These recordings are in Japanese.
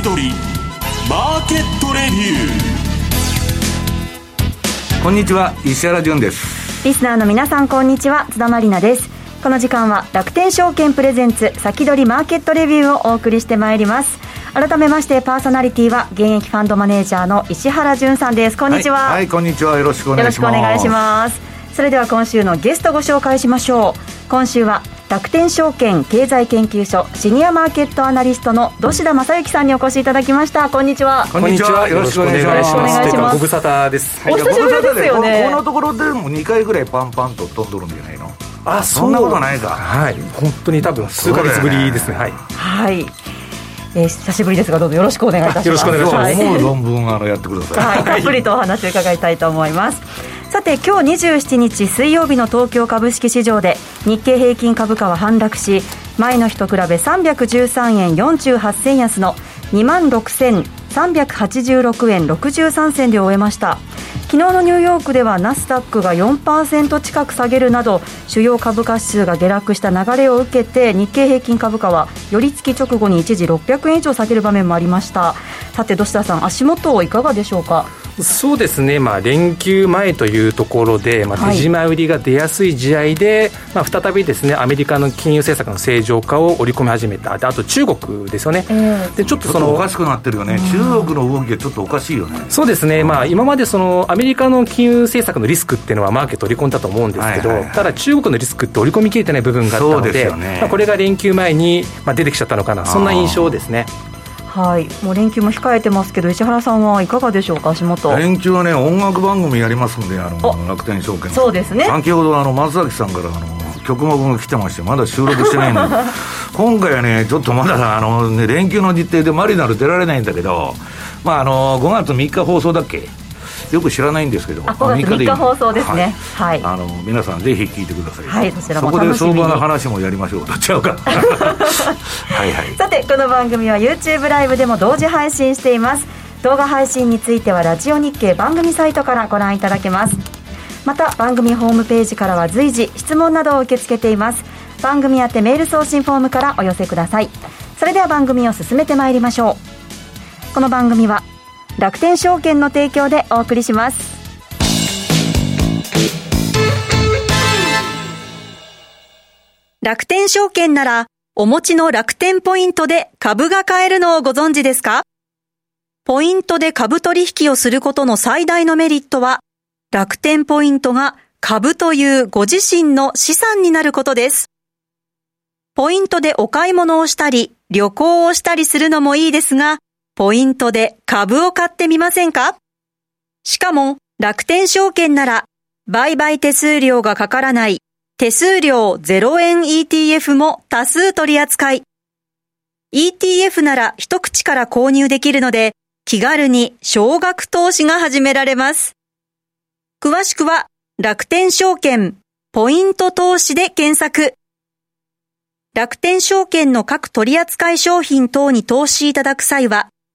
先取りマーケットレビュー。こんにちは石原潤です。リスナーの皆さんこんにちは津田まりなです。この時間は楽天証券プレゼンツ先取りマーケットレビューをお送りしてまいります。改めましてパーソナリティは現役ファンドマネージャーの石原潤さんです。こんにちは、はい、はい、こんにちは。よろしくお願いします。よろしくお願いします。それでは今週のゲストご紹介しましょう。今週は楽天証券経済研究所シニアマーケットアナリストの土田正幸さんにお越しいただきました。こんにちは。こんにちは。よろしくお願いします。お願いします。ご無沙汰ですお久しぶりです。よねこのところでも2回ぐらいパンパンと飛んどるんじゃないの？あそんなことないか。はい。本当に多分数か月ぶりですね。はい、はい。えー、久しぶりですがどうぞよろしくお願いいたします。よろしくお願いします、はい、思う。論文あのやってください、はい、たっぷりとお話を伺いたいと思いますさて今日27日水曜日の東京株式市場で日経平均株価は反落し前の日と比べ313円48銭安の2万6386円63銭で終えました。昨日のニューヨークではナスダックが4%近く下げるなど主要株価指数が下落した流れを受けて日経平均株価は寄り付き直後に一時600円以上下げる場面もありました。さて土下さん足元いかがでしょうか？そうですね、まあ、連休前というところで、まあ、手締ま売りが出やすい試合で、はい、まあ、再びですねアメリカの金融政策の正常化を織り込み始めた、あと中国ですよね、えー、でちょっとそのおかしくなってるよね、中国の動きがちょっとおかしいよね。そうですね、まあ、今までそのアメリカの金融政策のリスクっていうのは、マーケット織り込んだと思うんですけど、はいはい。はい、ただ、中国のリスクって織り込みきれてない部分があったので、でね、まあ、これが連休前に、まあ、出てきちゃったのかな、そんな印象ですね。はい、もう連休も控えてますけど、石原さんはいかがでしょうか、足元。連休はね、音楽番組やりますんで、あの楽天証券そうですね。先ほどあの松崎さんからあの曲目が来てまして、まだ収録してないんで、今回はね、ちょっとまだあの、ね、連休の日程でマリナル出られないんだけど、まあ、あの5月3日放送だっけ？よく知らないんですけど、あ5月3日放送ですね、はい、あの皆さん、ぜひ聞いてください、はい、そこで相場の話もやりましょう、どっちゃうか。はいはい、さて、この番組は YouTube ライブでも同時配信しています。動画配信についてはラジオ日経番組サイトからご覧いただけます。また番組ホームページからは随時質問などを受け付けています。番組宛てメール送信フォームからお寄せください。それでは番組を進めてまいりましょう。この番組は楽天証券の提供でお送りします楽天証券ならお持ちの楽天ポイントで株が買えるのをご存知ですか？ポイントで株取引をすることの最大のメリットは楽天ポイントが株というご自身の資産になることです。ポイントでお買い物をしたり、旅行をしたりするのもいいですが、ポイントで株を買ってみませんか？しかも楽天証券なら売買手数料がかからない手数料0円 ETF も多数取り扱い。ETF なら一口から購入できるので気軽に少額投資が始められます。詳しくは楽天証券ポイント投資で検索。楽天証券の各取扱商品等に投資いただく際は、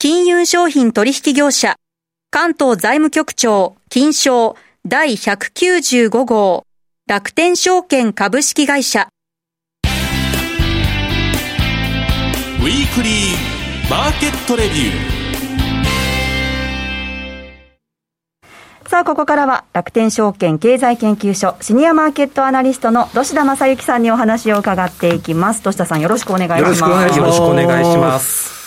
金融商品取引業者、関東財務局長、金賞第195号、楽天証券株式会社。ウィークリーマーケットレビュー。さあ、ここからは楽天証券経済研究所シニアマーケットアナリストの土田正幸さんにお話を伺っていきます。土田さんよろしくお願いします。よろしくお願いします。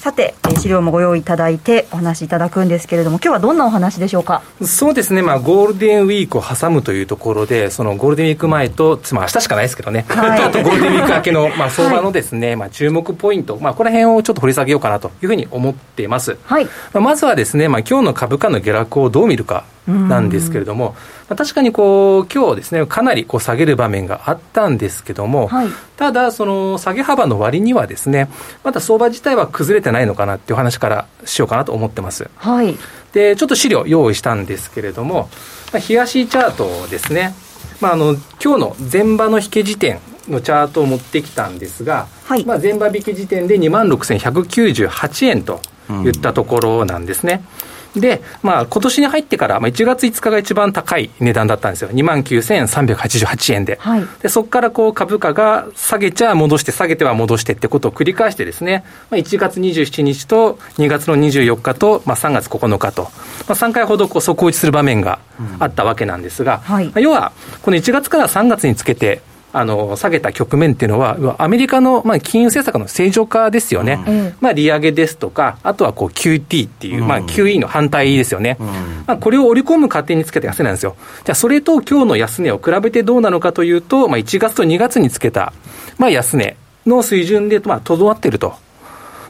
さて、資料もご用意いただいてお話しいただくんですけれども、今日はどんなお話でしょうか？そうですね、まあ、ゴールデンウィークを挟むというところで、そのゴールデンウィーク前と、つまり明日しかないですけどね、はい、あとゴールデンウィーク明けの、まあ、相場のですね、はい、まあ、注目ポイント、まあ、この辺をちょっと掘り下げようかなというふうに思っています。はい、まあ、まずはですね、まあ、今日の株価の下落をどう見るかなんですけれども、まあ、確かにこう今日ですね、かなりこう下げる場面があったんですけども、はい、ただ、その下げ幅の割にはですね、まだ相場自体は崩れてないのかなっていう話からしようかなと思ってます。はい、で、ちょっと資料用意したんですけれども、まあ、日足チャートですね、まあ、あの今日の前場の引け時点のチャートを持ってきたんですが、はい、まあ、前場引き時点で2万6198円といったところなんですね。うんで、まあ、今年に入ってから、まあ、1月5日が一番高い値段だったんですよ。2万9388円で。はい、で、そこからこう株価が下げちゃ戻して、下げては戻してってことを繰り返してですね、まあ、1月27日と2月の24日と、まあ、3月9日と、まあ、3回ほどこう底打ちする場面があったわけなんですが、うんはい、要は、この1月から3月につけて、あの下げた局面っていうのは、アメリカの、まあ、金融政策の正常化ですよね、うん、まあ、利上げですとか、あとはこう QT っていう、まあ、QE の反対ですよね、うん、まあ、これを織り込む過程につけた安値なんですよ。じゃあ、それと今日の安値を比べてどうなのかというと、まあ、1月と2月につけた、まあ、安値の水準で、まあ、とどまっていると。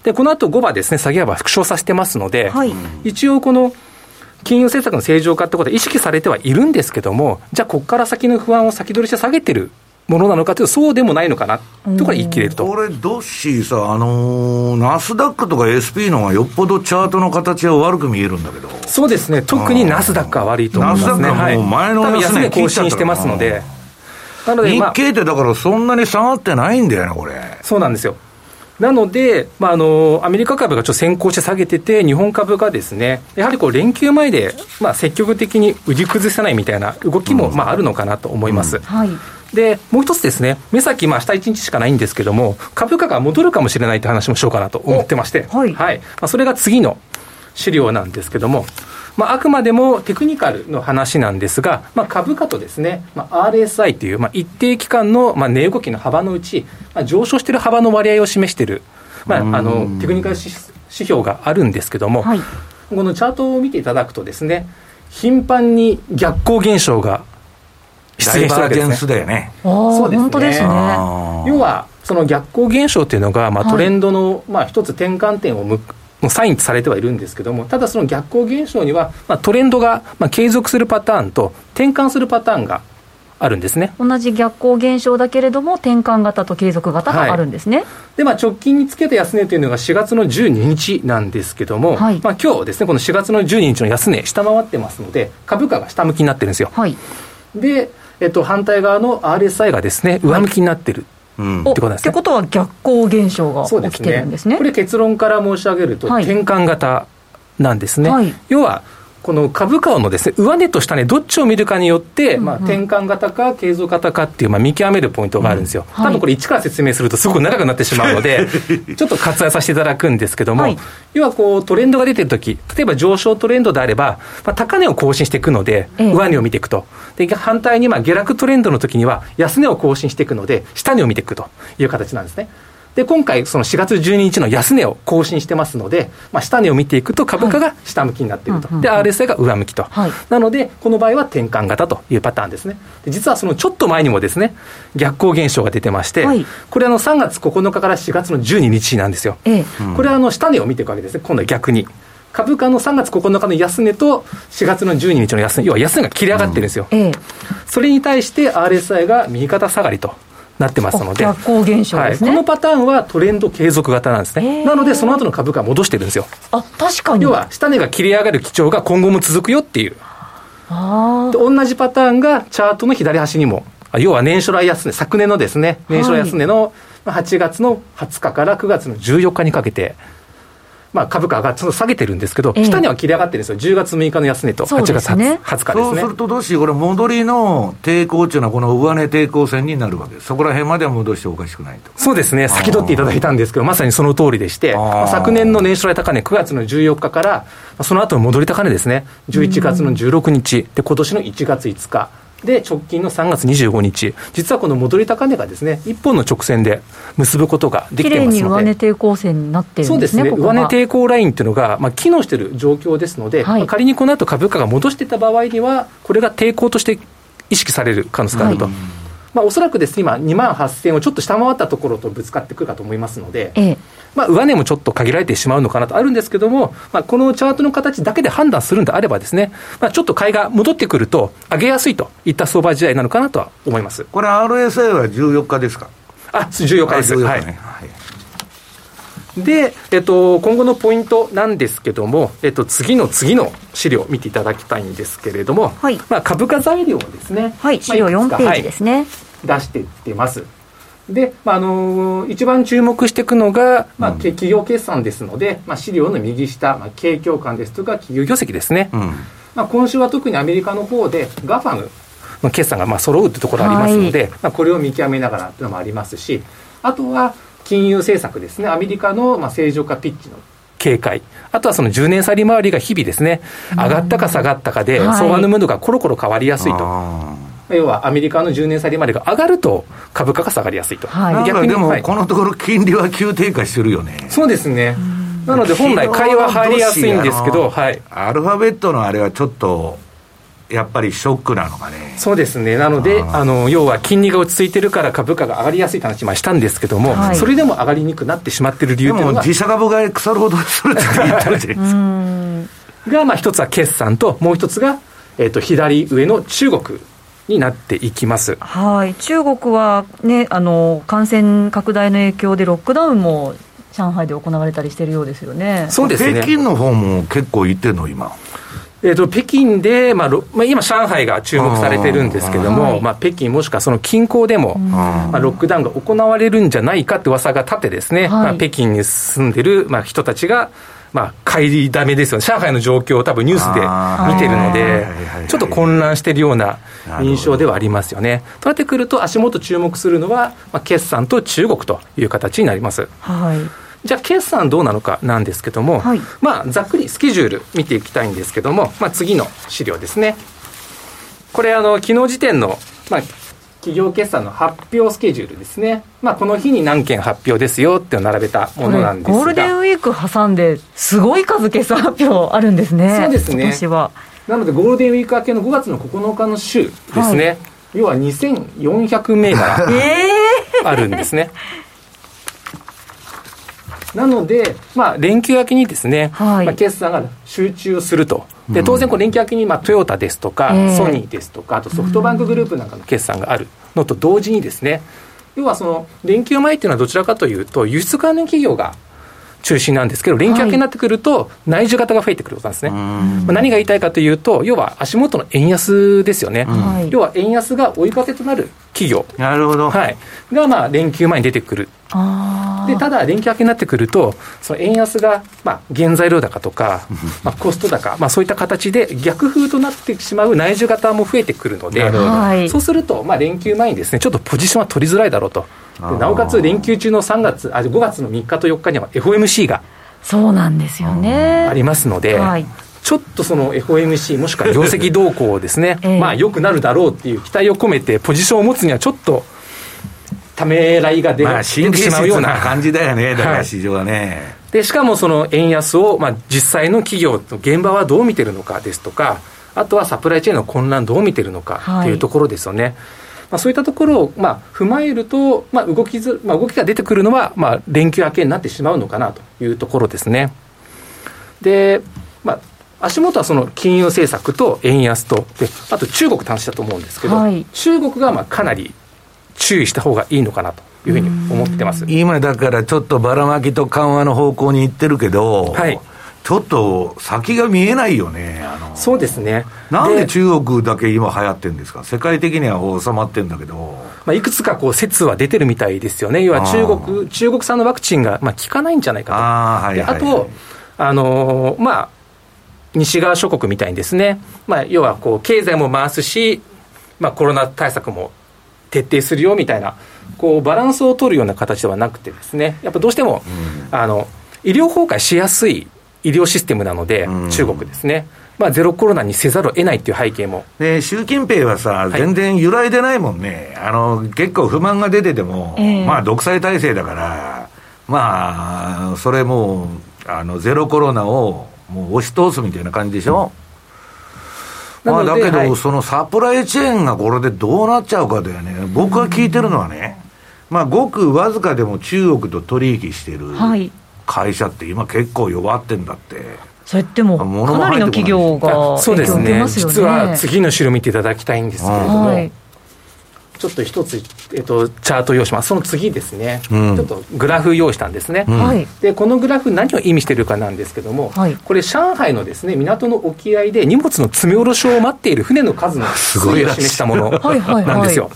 で、この後5番ですね、下げ幅縮小させてますので、はい、一応この、金融政策の正常化ってことは意識されてはいるんですけども、じゃあ、ここから先の不安を先取りして下げてるものなのかというと、そうでもないのかなとこれ言い切れると。これ、ドッシーさ、あのー、ナスダックとか SP の方がよっぽどチャートの形は悪く見えるんだけど。そうですね、特にナスダックは悪いと思いますね。ナスダックはもう前の安値更新してますので。なので、日経ってだからそんなに下がってないんだよね、これ。そうなんですよ。なので、まあ、あのアメリカ株がちょっと先行して下げてて、日本株がですね、やはりこう連休前で、まあ、積極的に売り崩せないみたいな動きも、まあ、あるのかなと思います。うんうん、はいで、もう一つですね、目先、まあ、下1日しかないんですけども、株価が戻るかもしれないって話もしようかなと思ってまして、はい。はい、まあ、それが次の資料なんですけども、まあ、あくまでもテクニカルの話なんですが、まあ、株価とですね、まあ、RSI という、まあ、一定期間の、まあ、値動きの幅のうち、まあ、上昇している幅の割合を示している、まあ、あのテクニカル指標があるんですけども、はい、このチャートを見ていただくとですね、頻繁に逆行現象が出現してるわけですね。だよね。そうですね。本当ですね。要は、その逆行現象っていうのが、まあ、トレンドの、まあ、一つ転換点をむもうサインされてはいるんですけども、ただその逆行現象には、まあ、トレンドが、まあ、継続するパターンと転換するパターンがあるんですね同じ逆行現象だけれども、転換型と継続型があるんですね、はい、でまあ、直近につけた安値というのが4月の12日なんですけども、はい、まあ今日ですね、この4月の12日の安値、下回ってますので、株価が下向きになってるんですよ。はい、でえっと、反対側の RSI がですね、上向きになってる。うん、ってことですね。ってことは逆行現象が起きてるんですね。すねこれ結論から申し上げると、転換型なんですね。はい、要はこの株価のですね、上値と下値、どっちを見るかによって、まあ、転換型か継続型かっていう、まあ、見極めるポイントがあるんですよ。多分これ一から説明するとすごく長くなってしまうので、ちょっと割愛させていただくんですけども、はい、要はこうトレンドが出てるとき、例えば上昇トレンドであれば、まあ、高値を更新していくので、上値を見ていくと。で、反対にまあ下落トレンドのときには、安値を更新していくので、下値を見ていくという形なんですね。で、今回、その4月12日の安値を更新してますので、まあ、下値を見ていくと株価が下向きになっていると。はい、で、RSI が上向きと、はい。なので、この場合は転換型というパターンですね。で実はそのちょっと前にもですね、逆行現象が出てまして、はい、これあの3月9日から4月の12日なんですよ。ええ、これはあの下値を見ていくわけですね、今度は逆に。株価の3月9日の安値と4月の12日の安値、要は安値が切り上がってるんですよ。うんええ、それに対して RSI が右肩下がりと。なってますので、はい、このパターンはトレンド継続型なんですね、なので、その後の株価戻してるんですよ。あ確かに。要は、下値が切り上がる基調が今後も続くよっていう。あ同じパターンがチャートの左端にも、要は年初来安値、昨年のですね、年初来安値の8月の20日から9月の14日にかけて、まあ、株価がちょっと下げてるんですけど、えー、下には切り上がってるんですよ、10月6日の安値と8月20日ですね。そうすると、どうしこれ、戻りの抵抗っていうのは、この上値抵抗線になるわけです、そこら辺までは戻しておかしくないと。そうですね、先取っていただいたんですけど、まさにその通りでして、昨年の年初来高値、9月の14日から、その後の戻り高値ですね、11月の16日、で今年の1月5日。で、直近の3月25日、実はこの戻り高値がですね、一本の直線で結ぶことができてますので、に上値抵抗線になってるんですね、そうですね、上値抵抗ラインっていうのが、まあ、機能している状況ですので、はい、仮にこの後株価が戻していた場合には、これが抵抗として意識される可能性があると。はいまあ、おそらくです、ね、今、2万8000をちょっと下回ったところとぶつかってくるかと思いますので、ええ。まあ、上値もちょっと限られてしまうのかなとあるんですけども、まあ、このチャートの形だけで判断するんであればですね、まあ、ちょっと買いが戻ってくると、上げやすいといった相場時代なのかなとは思います。これ、RSI は14日ですか？あ14日です。日。ね、はい、はいで、えっと、今後のポイントなんですけども、えっと、次の次の資料を見ていただきたいんですけれども、はい、まあ、株価材料をですね、はい、資料4ページですね、はい、出していってます。で、まあ、あのー、一番注目していくのが、まあ、企業決算ですので、まあ、資料の右下、まあ、景況感ですとか、企業業績ですね。うん、まあ、今週は特にアメリカの方で、ガファムの決算がまあ揃うってところありますので、はい、まあ、これを見極めながらっていうのもありますし、あとは金融政策ですね、アメリカのまあ正常化ピッチの。警戒、あとはその10年差利回りが日々ですね、上がったか下がったかで、相場のムードがコロコロ変わりやすいと。要はアメリカの10年差利回りが上がると株価が下がりやすいと、はい、逆にでも、このところ金利は急低下してるよね。そうですね。なので本来買いは入りやすいんですけど、はい、アルファベットのあれはちょっとやっぱりショックなのかね。そうですね。なので、あの、要は金利が落ち着いてるから株価が上がりやすい話もしたんですけども、はい、それでも上がりにくくなってしまってる理由というのが。自社株が腐るほどするって言ったじゃないですか。が、まあ一つは決算と、もう一つが、えっ、ー、と、左上の中国になっていきます。はい。中国はね、あの、感染拡大の影響でロックダウンも上海で行われたりしてるようですよね。そうですね。北京の方も結構行ってるの、今。えーと、北京で、まあまあ、今、上海が注目されてるんですけれども、まあ、北京もしくはその近郊でも、まあ、ロックダウンが行われるんじゃないかって噂が立ってですね、はい、まあ、北京に住んでる、まあ、人たちが、まあ、買いだめですよね、上海の状況を多分ニュースで見てるので、ちょっと混乱しているような印象ではありますよね。となってくると、足元注目するのは、まあ、決算と中国という形になります。はいじゃあ、決算どうなのかなんですけども、はい、まあ、ざっくりスケジュール見ていきたいんですけども、まあ、次の資料ですね。これ、あの、昨日時点の、まあ、企業決算の発表スケジュールですね。まあ、この日に何件発表ですよって並べたものなんですが。ゴールデンウィーク挟んで、すごい数決算発表あるんですね。そうですね。は。なので、ゴールデンウィーク明けの5月の9日の週ですね。はい、要は2400銘柄あるんですね。えーなので、まあ、連休明けにですね、はい、まあ、決算が集中すると。で当然、連休明けに、まあ、トヨタですとか、ソニーですとか、あとソフトバンクグループなんかの決算があるのと同時にですね、要はその連休前っていうのはどちらかというと、輸出関連企業が中心なんですけど、連休明けになってくると、内需型が増えてくることなんですね。まあ、何が言いたいかというと、要は足元の円安ですよね。要は円安が追い風となる企業。なるほど。はい。が、まあ、連休前に出てくる。でただ、連休明けになってくると、その円安が、まあ、原材料高とか、まあ、コスト高、まあ、そういった形で逆風となってしまう内需型も増えてくるので、そうすると、まあ、連休前にですね、ちょっとポジションは取りづらいだろうと。なおかつ連休中の3月、あ5月の3日と4日には FOMC がそうなんですよね。ありますので、はい、ちょっとその FOMC もしくは業績動向をですね、えー、まあ良くなるだろうっていう期待を込めてポジションを持つにはちょっとためらいが出,、まあ、出てしまうような感じだよねだから市場はね、はいでしかもその円安を、まあ、実際の企業の現場はどう見てるのかですとかあとはサプライチェーンの混乱どう見てるのかっていうところですよね、はいまあ、そういったところを、まあ、踏まえると、まあ、動きず、まあ、動きが出てくるのは、まあ、連休明けになってしまうのかなというところですね。で、まあ、足元はその金融政策と円安と、であと中国端子だと思うんですけど、はい、中国がまあかなり注意した方がいいのかなというふうに思ってます。今だからちょっとばらまきと緩和の方向にいってるけど、はい、ちょっと先が見えないよね、あの。そうですね。なんで中国だけ今、流行ってるんですか、世界的には収まってるんだけど、まあ、いくつかこう説は出てるみたいですよね、要は中国中国産のワクチンがまあ効かないんじゃないかと、あ,、はいはいはい、あと、あのー、まあ、西側諸国みたいにですね、まあ、要はこう経済も回すし、まあ、コロナ対策も徹底するよみたいな、こうバランスを取るような形ではなくてですね、やっぱどうしても、うん、あの医療崩壊しやすい医療システムなので、中国ですね。まあ、ゼロコロナにせざるを得ないっていう背景も。で、習近平はさ、はい、全然揺らいでないもんね。あの、結構不満が出てても、えー、まあ、独裁体制だから、まあ、それもう、あの、ゼロコロナをもう押し通すみたいな感じでしょ？うん、まあ、だけど、はい、そのサプライチェーンがこれでどうなっちゃうかだよね。僕が聞いてるのはね、まあ、ごくわずかでも中国と取引してる。はい会社って今結構弱ってんだって。それってもかなりの企業がそうですね、実は次の資料見ていただきたいんですけれども、はい、ちょっと一つ、えっと、チャート用意します、その次ですね、うん、ちょっとグラフ用意したんですね、うん、でこのグラフ、何を意味しているかなんですけども、はい、これ、上海のですね港の沖合で荷物の積み下ろしを待っている船の数の推移を示したものなんですよ。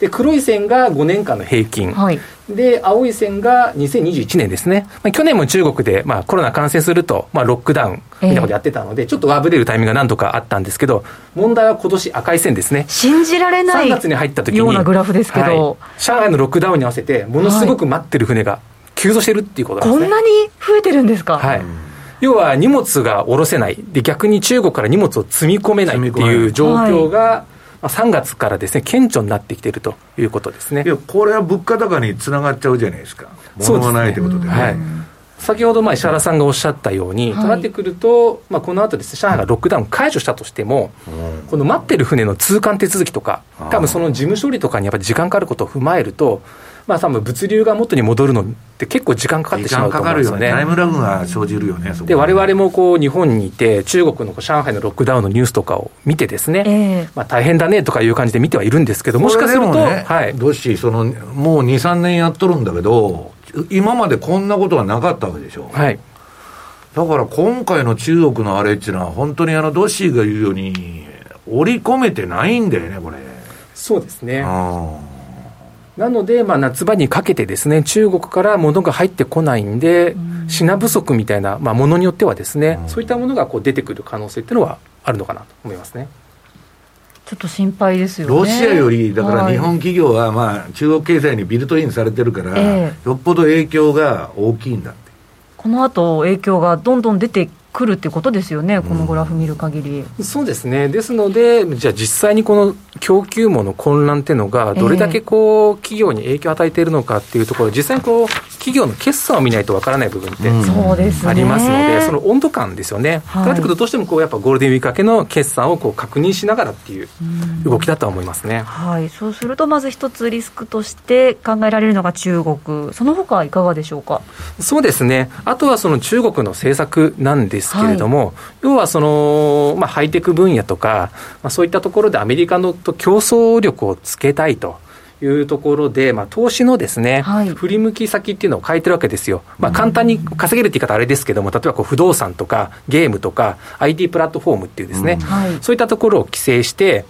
で黒い線が5年間の平均、はい、で青い線が2021年ですね、まあ、去年も中国で、まあ、コロナ感染すると、まあ、ロックダウンみたいなことやってたので、えー、ちょっとあぶれるタイミングが何度かあったんですけど、問題は今年赤い線ですね、信じられない3月に入った時にようなグラフですけど、はい、上海のロックダウンに合わせて、ものすごく待ってる船が急増してるっていうことなんですね。こんなに増えてるんですか？はい。要は荷物が下ろせない、で逆に中国から荷物を積み込めないっていう状況が、まあ、3月からですね、顕著になってきているということですね。いや、これは物価高につながっちゃうじゃないですか。物がないということでね。はい先ほどまあ石原さんがおっしゃったように、はい、となってくると、まあ、この後です、ね、上海がロックダウン解除したとしても、うん、この待ってる船の通関手続きとか、多分その事務処理とかにやっぱり時間かかることを踏まえると、まあ、多分物流が元に戻るのって結構時間かかってしまうと思うんですよね。タイムラグが生じるよね、で、われわれもこう日本にいて、中国の上海のロックダウンのニュースとかを見てですね、えー、まあ、大変だねとかいう感じで見てはいるんですけど、もしかすると、ね、はい、どうし、そのもう2、3年やっとるんだけど、今までこんなことはなかったわけでしょ。はいだから今回の中国のあれっていうのは、本当にあのドッシーが言うように、織り込めてないんだよね、これ。そうですね。なので、まあ、夏場にかけてですね、中国から物が入ってこないんで、品不足みたいな、まあ、ものによってはですね、そういったものがこう出てくる可能性っていうのはあるのかなと思いますね。ちょっと心配ですよ、ね、ロシアより、だから日本企業は、まあ、中国経済にビルトインされてるから、えー、よっぽど影響が大きいんだって。この後影響がどんどん出てくるってことですよね、このグラフ見る限り、うん、そうですね、ですので、じゃあ、実際にこの供給網の混乱っていうのが、どれだけこう、企業に影響を与えているのかっていうところ、実際にこう企業の決算を見ないとわからない部分ってありますので、その温度感ですよね、はい、となってくると、どうしてもこうやっぱゴールデンウィーク明けの決算をこう確認しながらっていう動きだと思いますね、はい、そうすると、まず一つリスクとして考えられるのが中国、そのほかいかがでしょうか？そうですね、あとはその中国の政策なんですけれども、はい、要はその、まあ、ハイテク分野とか、まあ、そういったところでアメリカのと競争力をつけたいと。いうところで、まあ、投資のですね、はい、振り向き先っていうのを変えてるわけですよ。まあ、簡単に稼げるって言い方あれですけども、例えばこう不動産とかゲームとか IT プラットフォームっていうですね、うん。はい、そういったところを規制して、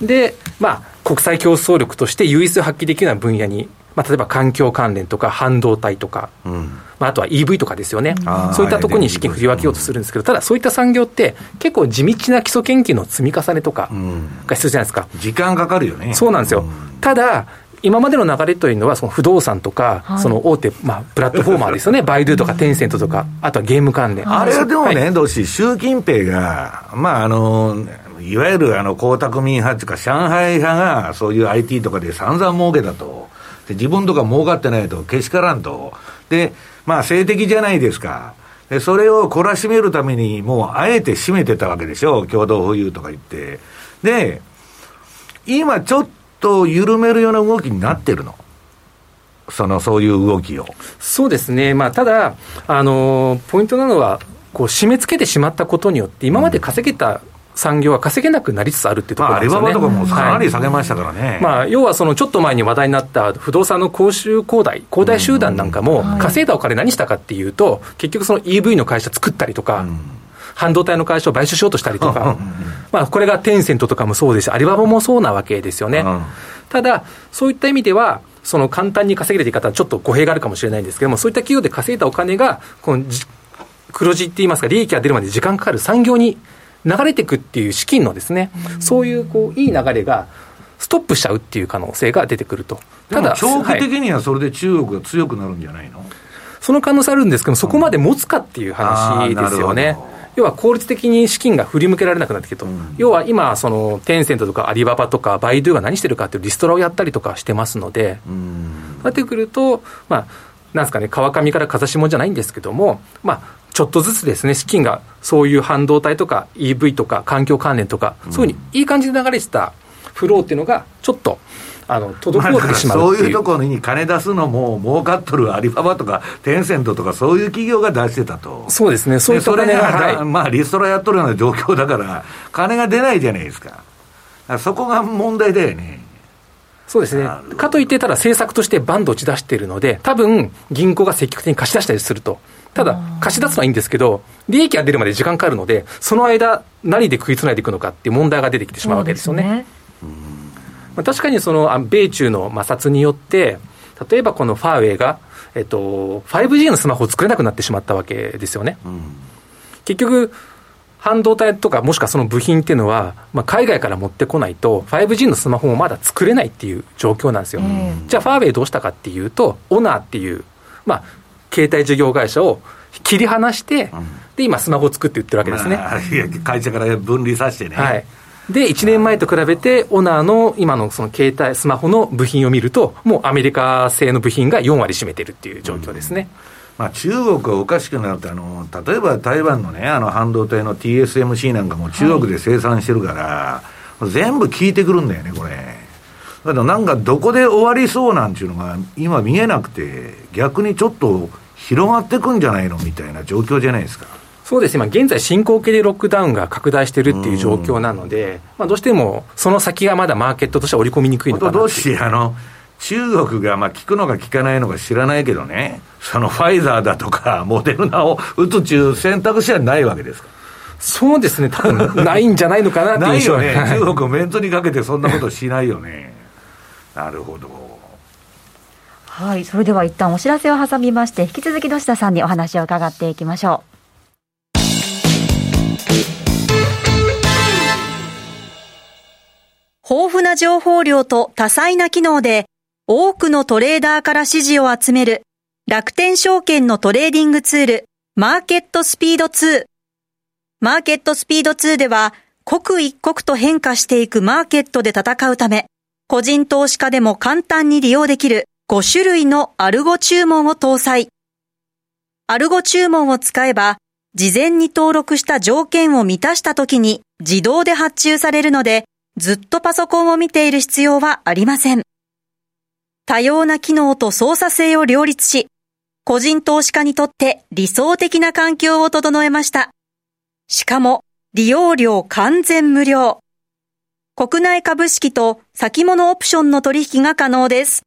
で、まあ、国際競争力として優位性を発揮できるような分野にまあ、例えば環境関連とか半導体とか、うん、まあ、あとは EV とかですよね、うん、そういったところに資金振り分けようとするんですけど、ただそういった産業って、結構地道な基礎研究の積み重ねとかが必要じゃないですか。時間かかるよね。そうなんですよ。ただ今までの流れというのは、その不動産とか、はい、その大手、まあ、プラットフォーマーですよね、バイドゥとかテンセントとか、あとはゲーム関連。あれはでもね、はい、どうし、習近平が、まあ、あの、いわゆるあの江沢民派っていうか、上海派がそういう IT とかで散々儲けたと。で自分とか儲かってないとけしからんと。で、まあ性的じゃないですか。で、それを懲らしめるために、もうあえて締めてたわけでしょ。共同富裕とか言って。で、今ちょっと緩めるような動きになってるの。その、そういう動きを。そうですね。まあ、ただ、あの、ポイントなのは、こう、締め付けてしまったことによって、今まで稼げた産業は稼げなくなりつつあるっていうところですよね。まあ、アリババとかもかなり下げましたからね。はい、まあ、要はそのちょっと前に話題になった不動産の公衆恒大、恒大集団なんかも、稼いだお金何したかっていうと、結局その EV の会社作ったりとか、半導体の会社を買収しようとしたりとか、まあ、これがテンセントとかもそうですし、アリババもそうなわけですよね。ただ、そういった意味では、その簡単に稼げるという方はちょっと語弊があるかもしれないんですけども、そういった企業で稼いだお金が、この黒字って言いますか、利益が出るまで時間かかる。産業に流れていくっていう資金のですね、そういうこういい流れがストップしちゃうっていう可能性が出てくると。ただ、長期的にはそれで中国が強くなるんじゃないの、はい、その可能性あるんですけど、そこまで持つかっていう話ですよね。要は効率的に資金が振り向けられなくなってきてと、うん、要は今、そのテンセントとかアリババとかバイドゥが何してるかっていうリストラをやったりとかしてますので、うん、なってくると、まあ、なんですかね、川上から風下じゃないんですけども、まあ、ちょっとずつですね、資金がそういう半導体とか EV とか環境関連とか、そういうふうにいい感じで流れてたフローっていうのが、ちょっと、あの滞ってしまうそういうところに金出すのも儲かっとるアリババとかテンセントとかそういう企業が出してたと。そうですね。そういった金が、はい、まあリストラやっとるような状況だから金が出ないじゃないですか。かそこが問題だよね。そうですね。かといって、ただ政策としてバンド打ち出しているので、多分銀行が積極的に貸し出したりすると。ただ、貸し出すのはいいんですけど、利益が出るまで時間かかるので、その間、何で食いつないでいくのかっていう問題が出てきてしまうわけですよね。まあ、確かにその米中の摩擦によって、例えばこのファーウェイが、えっと、5G のスマホを作れなくなってしまったわけですよね。うん、結局、半導体とか、もしくはその部品っていうのは、まあ、海外から持ってこないと、5G のスマホもまだ作れないっていう状況なんですよ。じゃあ、ファーウェイどうしたかっていうと、オナーっていう、まあ、携帯事業会社を切り離して、うん、で、今、スマホを作って売ってるわけですね。まあ、会社から分離させてね。はい。で、1年前と比べて、オナーの今のその携帯、スマホの部品を見ると、もうアメリカ製の部品が4割占めてるっていう状況ですね。うん、まあ、中国がおかしくなるとあの、例えば台湾のね、あの半導体の TSMC なんかも中国で生産してるから、はい、全部効いてくるんだよね、これ。だけどなんかどこで終わりそうなんていうのが今見えなくて、逆にちょっと広がってくんじゃないのみたいな状況じゃないですか。そうです。今現在進行形でロックダウンが拡大してるっていう状況なので、まあ、どうしてもその先がまだマーケットとしては織り込みにくいのかなどうしあの中国がまあ効くのか効かないのか知らないけどね、そのファイザーだとか、モデルナを打つ中選択肢はないわけですか。そうですね、多分ないんじゃないのかなって ないよね、中国メンツにかけてそんなことしないよね。なるほど。はい、それでは一旦お知らせを挟みまして、引き続き土下さんにお話を伺っていきましょう。豊富な情報量と多彩な機能で多くのトレーダーから支持を集める楽天証券のトレーディングツールマーケットスピード2。マーケットスピード2では刻一刻と変化していくマーケットで戦うため個人投資家でも簡単に利用できる5種類のアルゴ注文を搭載。アルゴ注文を使えば事前に登録した条件を満たした時に自動で発注されるのでずっとパソコンを見ている必要はありません。多様な機能と操作性を両立し、個人投資家にとって理想的な環境を整えました。しかも、利用料完全無料。国内株式と先物オプションの取引が可能です。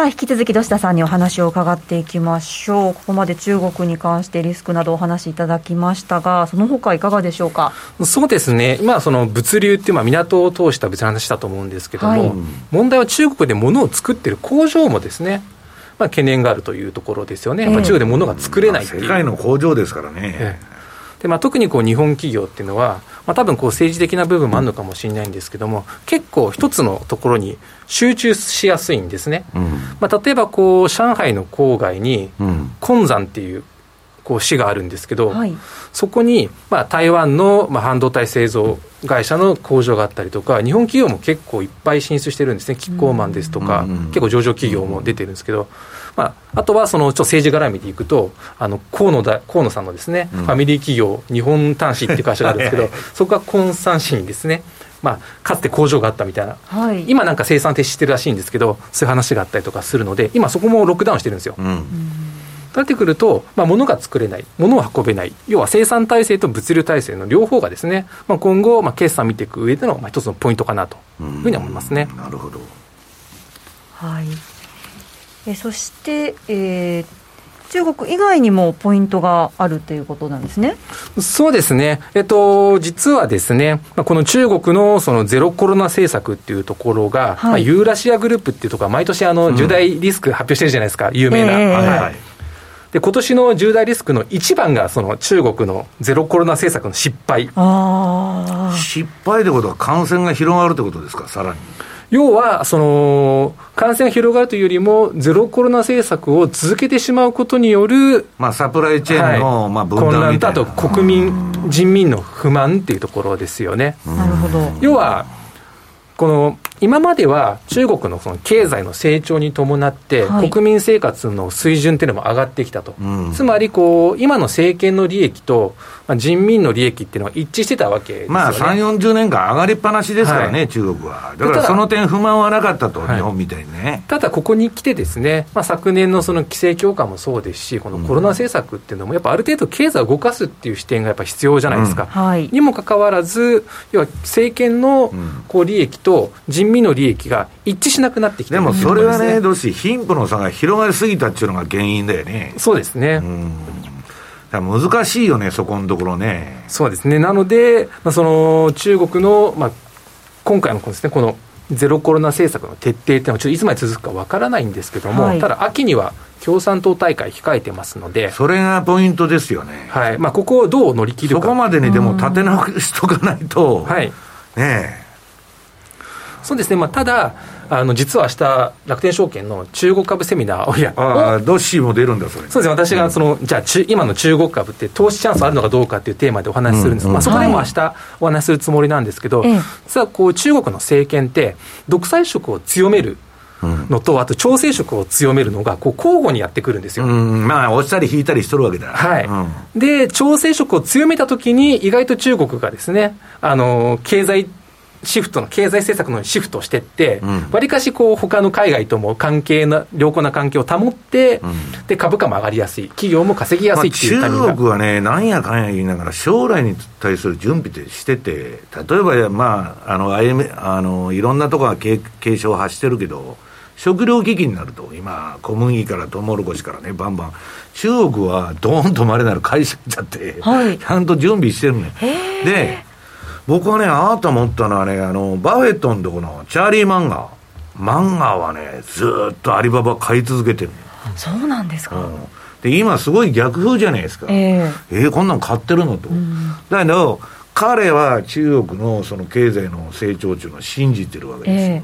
さあ、引き続き土下さんにお話を伺っていきましょう。ここまで中国に関してリスクなどお話しいただきましたが、その他いかがでしょうか？そうですね。今、その物流っていう、まあ、港を通した別の話だと思うんですけども、はい、問題は中国で物を作ってる工場もですね、まあ、懸念があるというところですよね。えー、中国で物が作れない世界の工場ですからね。えーでまあ、特にこう日本企業っていうのは、まあ多分こう政治的な部分もあるのかもしれないんですけども、結構一つのところに集中しやすいんですね。うん、まあ、例えばこう上海の郊外に昆山っていうこう市があるんですけど、はい、そこにまあ台湾のまあ半導体製造会社の工場があったりとか、日本企業も結構いっぱい進出してるんですね、キッコーマンですとか、うん、結構上場企業も出てるんですけど、まあ、あとはそのちょ政治絡みでいくと、あの河野だ河野さんのですね、ファミリー企業、日本端子っていう会社があるんですけど、そこが昆山市にですね、まあ、かつて工場があったみたいな、はい、今なんか生産停止してるらしいんですけど、そういう話があったりとかするので、今、そこもロックダウンしてるんですよ。うんなってくると、まあ、物が作れない、物を運べない、要は生産体制と物流体制の両方がですね、まあ、今後、まあ、決算見ていく上での、まあ、一つのポイントかなというふうに思いますね。なるほど。はい。えそして、えー、中国以外にもポイントがあるということなんですね。そうですね、えっと、実はですね、この中国のそのゼロコロナ政策っていうところが、はい、まあ、ユーラシアグループっていうところは、毎年あの、重大リスク発表してるじゃないですか、有名な。えー、はいで今年の重大リスクの一番が、その中国のゼロコロナ政策の失敗。失敗ってことは、感染が広がるってことですか、さらに。要は、その、感染が広がるというよりも、ゼロコロナ政策を続けてしまうことによる、まあ、サプライチェーンの、はい、まあ、分断みたいな。と、国民、人民の不満っていうところですよね。なるほど。要は、この今までは中国のその経済の成長に伴って、国民生活の水準っていうのも上がってきたと、はい、つまりこう、今の政権の利益と、まあ、人民の利益っていうのは一致してたわけですよ、ね、まあ、3、40年間上がりっぱなしですからね、はい、中国は。だからその点、不満はなかったと、日本みたいにね。ただ、ここに来てですね、まあ、昨年のその規制強化もそうですし、このコロナ政策っていうのも、やっぱある程度、経済を動かすっていう視点がやっぱ必要じゃないですか。うんはい、にもかかわらず、要は政権のこう利益と人民の利益が一致しなくなってきてでもそれはね、どうし、貧富の差が広がりすぎたっていうのが原因だよね。そうですね。難しいよね、そこのところね。そうですね。なので、まあ、その中国の、まあ、今回のですね、このゼロコロナ政策の徹底っていうのは、ちょっといつまで続くかわからないんですけども、はい、ただ、秋には共産党大会控えてますので、それがポイントですよね。はいまあ、ここをどう乗り切るか。そこまでにでも立て直しとかないと、はい、ねえ。そうですね、まあ、ただ、あの実は明日楽天証券の中国株セミナーをやああ、ドッシーも出るんだ、それ。そうですね、私がその、うん、じゃあ今の中国株って投資チャンスあるのかどうかっていうテーマでお話しするんです、うんうん、まあ、そこでも明日お話しするつもりなんですけど、はい、実はこう中国の政権って、独裁色を強める。のと、あと調整色を強めるのが、こう交互にやってくるんですよ。まあ、押したり引いたりしとるわけだ。はい。うん、で、調整色を強めたときに、意外と中国がですね、あの、経済シフトの経済政策のシフトしていって、わり、かしこう他の海外とも関係な良好な関係を保って、うん、で株価も上がりやすい、企業も稼ぎやすいっていう、まあ、中国はね、なんやかんや言いながら、将来に対する準備ってしてて、例えば、まあ、あの、IM、あのいろんなところが警鐘を発してるけど、食料危機になると、今、小麦からトウモロコシからね、バンバン、中国はどーんとまれなる会社ちゃって、はい、ちゃんと準備してるね。で僕はね、ああと思ったのはね、あの、バフェットのとこのチャーリー漫画。漫画はね、ずっとアリババ買い続けてるそうなんですか？うん、で、今すごい逆風じゃないですか。えー、えー、こんなん買ってるのと。うん、だけど、彼は中国のその経済の成長中の信じてるわけですよ。え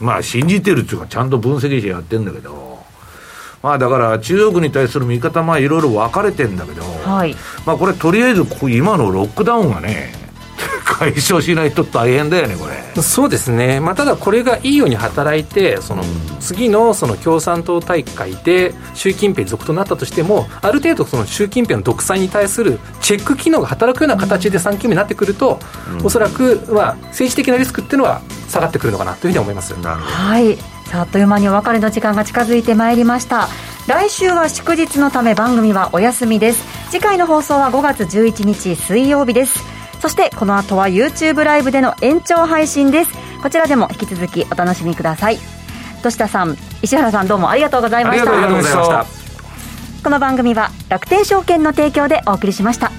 ー、まあ信じてるっていうかちゃんと分析してやってるんだけど、まあだから中国に対する見方まあいろいろ分かれてんだけど、はい、まあこれとりあえず今のロックダウンがね、解消しないと大変だよね、これ。そうですね、まあ、ただこれがいいように働いて、その次のその共産党大会で習近平続となったとしても、ある程度、その習近平の独裁に対するチェック機能が働くような形で3期目になってくると、うん、おそらく、まあ、政治的なリスクっていうのは下がってくるのかなというふうに思います。はい。あっという間にお別れの時間が近づいてまいりました。来週は祝日のため番組はお休みです。次回の放送は5月11日水曜日ですそしてこの後は YouTube ライブでの延長配信です。こちらでも引き続きお楽しみください。土田さん石原さんどうもありがとうございました。ありがとうございました。この番組は楽天証券の提供でお送りしました